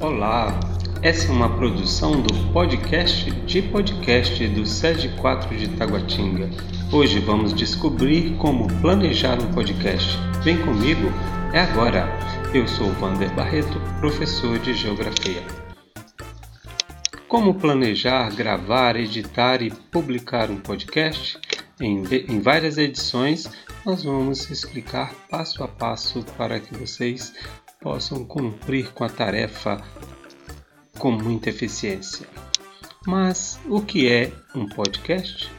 Olá, essa é uma produção do podcast de podcast do SED 4 de Taguatinga. Hoje vamos descobrir como planejar um podcast. Vem comigo, é agora. Eu sou Vander Barreto, professor de Geografia. Como planejar, gravar, editar e publicar um podcast? Em, em várias edições, nós vamos explicar passo a passo para que vocês possam cumprir com a tarefa com muita eficiência. Mas o que é um podcast?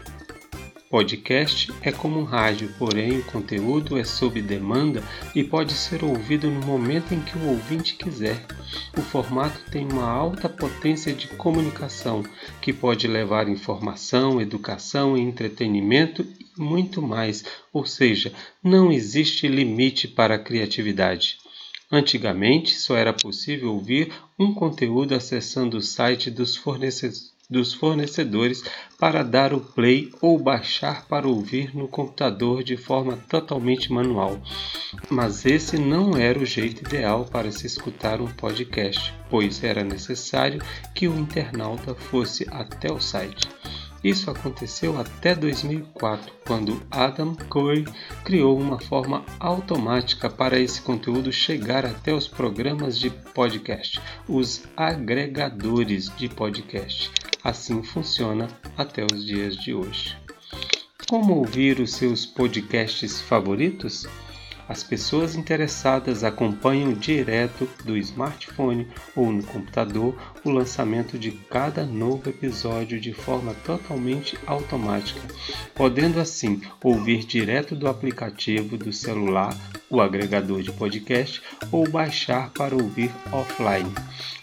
Podcast é como um rádio, porém o conteúdo é sob demanda e pode ser ouvido no momento em que o ouvinte quiser. O formato tem uma alta potência de comunicação que pode levar informação, educação, entretenimento e muito mais, ou seja, não existe limite para a criatividade. Antigamente, só era possível ouvir um conteúdo acessando o site dos, fornecedores para dar o play ou baixar para ouvir no computador de forma totalmente manual. Mas esse não era o jeito ideal para se escutar um podcast, pois era necessário que o internauta fosse até o site. Isso aconteceu até 2004, quando Adam Curry criou uma forma automática para esse conteúdo chegar até os programas de podcast, os agregadores de podcast. Assim funciona até os dias de hoje. Como ouvir os seus podcasts favoritos? As pessoas interessadas acompanham direto do smartphone ou no computador o lançamento de cada novo episódio de forma totalmente automática, podendo assim ouvir direto do aplicativo do celular, o agregador de podcast ou baixar para ouvir offline.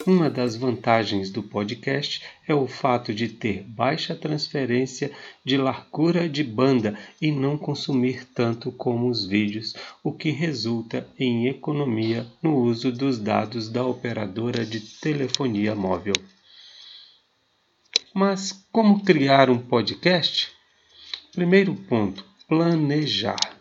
Uma das vantagens do podcast é o fato de ter baixa transferência de largura de banda e não consumir tanto como os vídeos, o que resulta em economia no uso dos dados da operadora de telefonia móvel. Mas como criar um podcast? Primeiro ponto: planejar.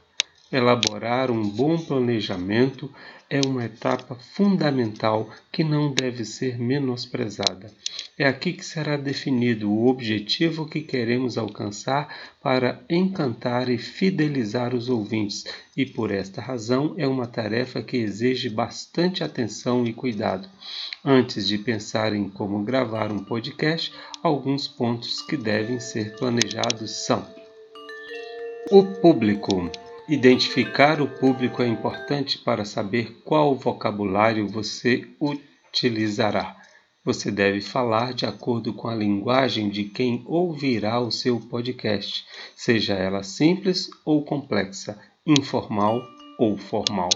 Elaborar um bom planejamento é uma etapa fundamental que não deve ser menosprezada. É aqui que será definido o objetivo que queremos alcançar para encantar e fidelizar os ouvintes, e por esta razão é uma tarefa que exige bastante atenção e cuidado. Antes de pensar em como gravar um podcast, alguns pontos que devem ser planejados são: o público. Identificar o público é importante para saber qual vocabulário você utilizará. Você deve falar de acordo com a linguagem de quem ouvirá o seu podcast, seja ela simples ou complexa, informal ou formal.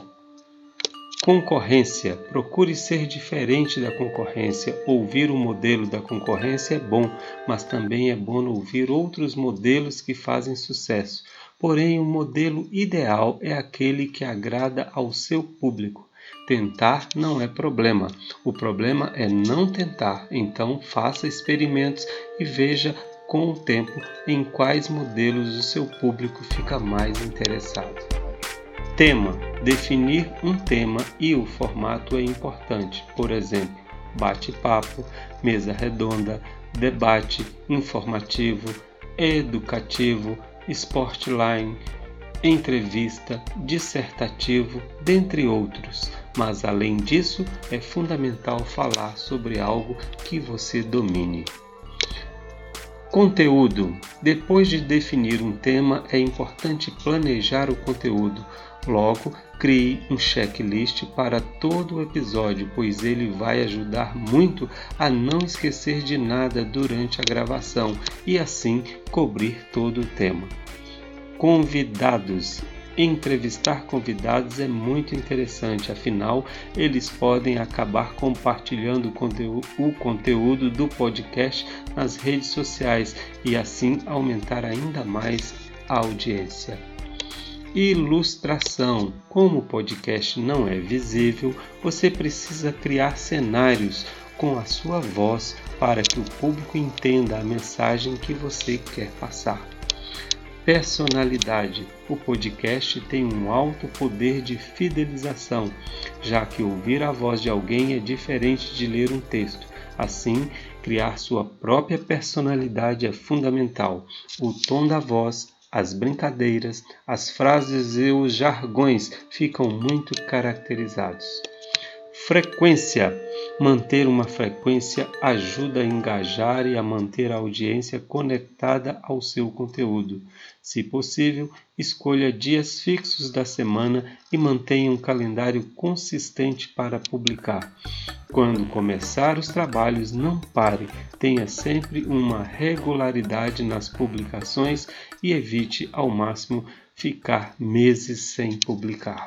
Concorrência. Procure ser diferente da concorrência. Ouvir o modelo da concorrência é bom, mas também é bom ouvir outros modelos que fazem sucesso. Porém, o modelo ideal é aquele que agrada ao seu público. Tentar não é problema, o problema é não tentar. Então, faça experimentos e veja com o tempo em quais modelos o seu público fica mais interessado. Tema: definir um tema e o formato é importante. Por exemplo, bate-papo, mesa redonda, debate, informativo, educativo Sportline, entrevista, dissertativo, dentre outros. Mas além disso, é fundamental falar sobre algo que você domine. Conteúdo: Depois de definir um tema, é importante planejar o conteúdo. Logo, crie um checklist para todo o episódio, pois ele vai ajudar muito a não esquecer de nada durante a gravação e assim cobrir todo o tema. Convidados Entrevistar convidados é muito interessante, afinal, eles podem acabar compartilhando o conteúdo do podcast nas redes sociais e assim aumentar ainda mais a audiência. Ilustração: Como o podcast não é visível, você precisa criar cenários com a sua voz para que o público entenda a mensagem que você quer passar. Personalidade. O podcast tem um alto poder de fidelização, já que ouvir a voz de alguém é diferente de ler um texto. Assim, criar sua própria personalidade é fundamental. O tom da voz, as brincadeiras, as frases e os jargões ficam muito caracterizados. Frequência. Manter uma frequência ajuda a engajar e a manter a audiência conectada ao seu conteúdo. Se possível, escolha dias fixos da semana e mantenha um calendário consistente para publicar. Quando começar os trabalhos, não pare, tenha sempre uma regularidade nas publicações e evite ao máximo ficar meses sem publicar.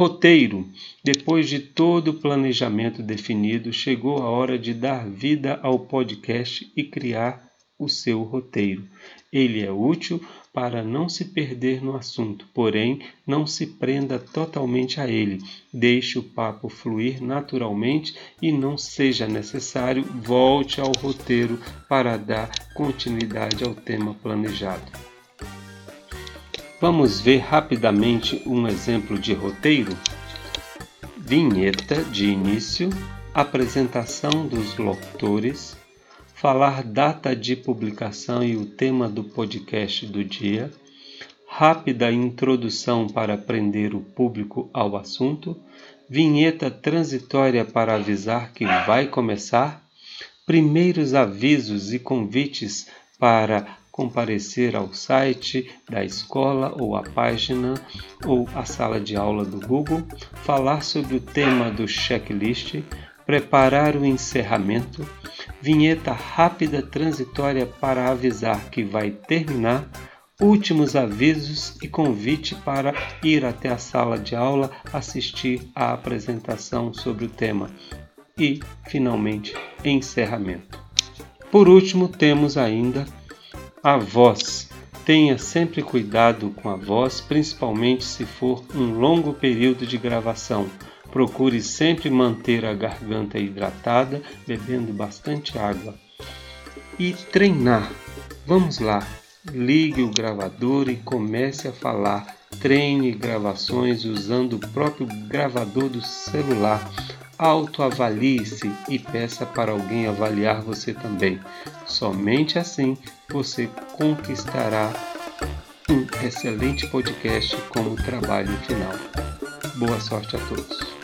Roteiro. Depois de todo o planejamento definido, chegou a hora de dar vida ao podcast e criar o seu roteiro. Ele é útil para não se perder no assunto, porém não se prenda totalmente a ele. Deixe o papo fluir naturalmente e não seja necessário volte ao roteiro para dar continuidade ao tema planejado. Vamos ver rapidamente um exemplo de roteiro? Vinheta de início, apresentação dos locutores, falar data de publicação e o tema do podcast do dia, rápida introdução para prender o público ao assunto, vinheta transitória para avisar que vai começar, primeiros avisos e convites para comparecer ao site da escola ou à página ou à sala de aula do Google, falar sobre o tema do checklist, preparar o encerramento, vinheta rápida transitória para avisar que vai terminar, últimos avisos e convite para ir até a sala de aula assistir à apresentação sobre o tema e, finalmente, encerramento. Por último, temos ainda a voz. Tenha sempre cuidado com a voz, principalmente se for um longo período de gravação. Procure sempre manter a garganta hidratada, bebendo bastante água. E treinar. Vamos lá. Ligue o gravador e comece a falar. Treine gravações usando o próprio gravador do celular autoavalie-se e peça para alguém avaliar você também. Somente assim você conquistará um excelente podcast como trabalho final. Boa sorte a todos.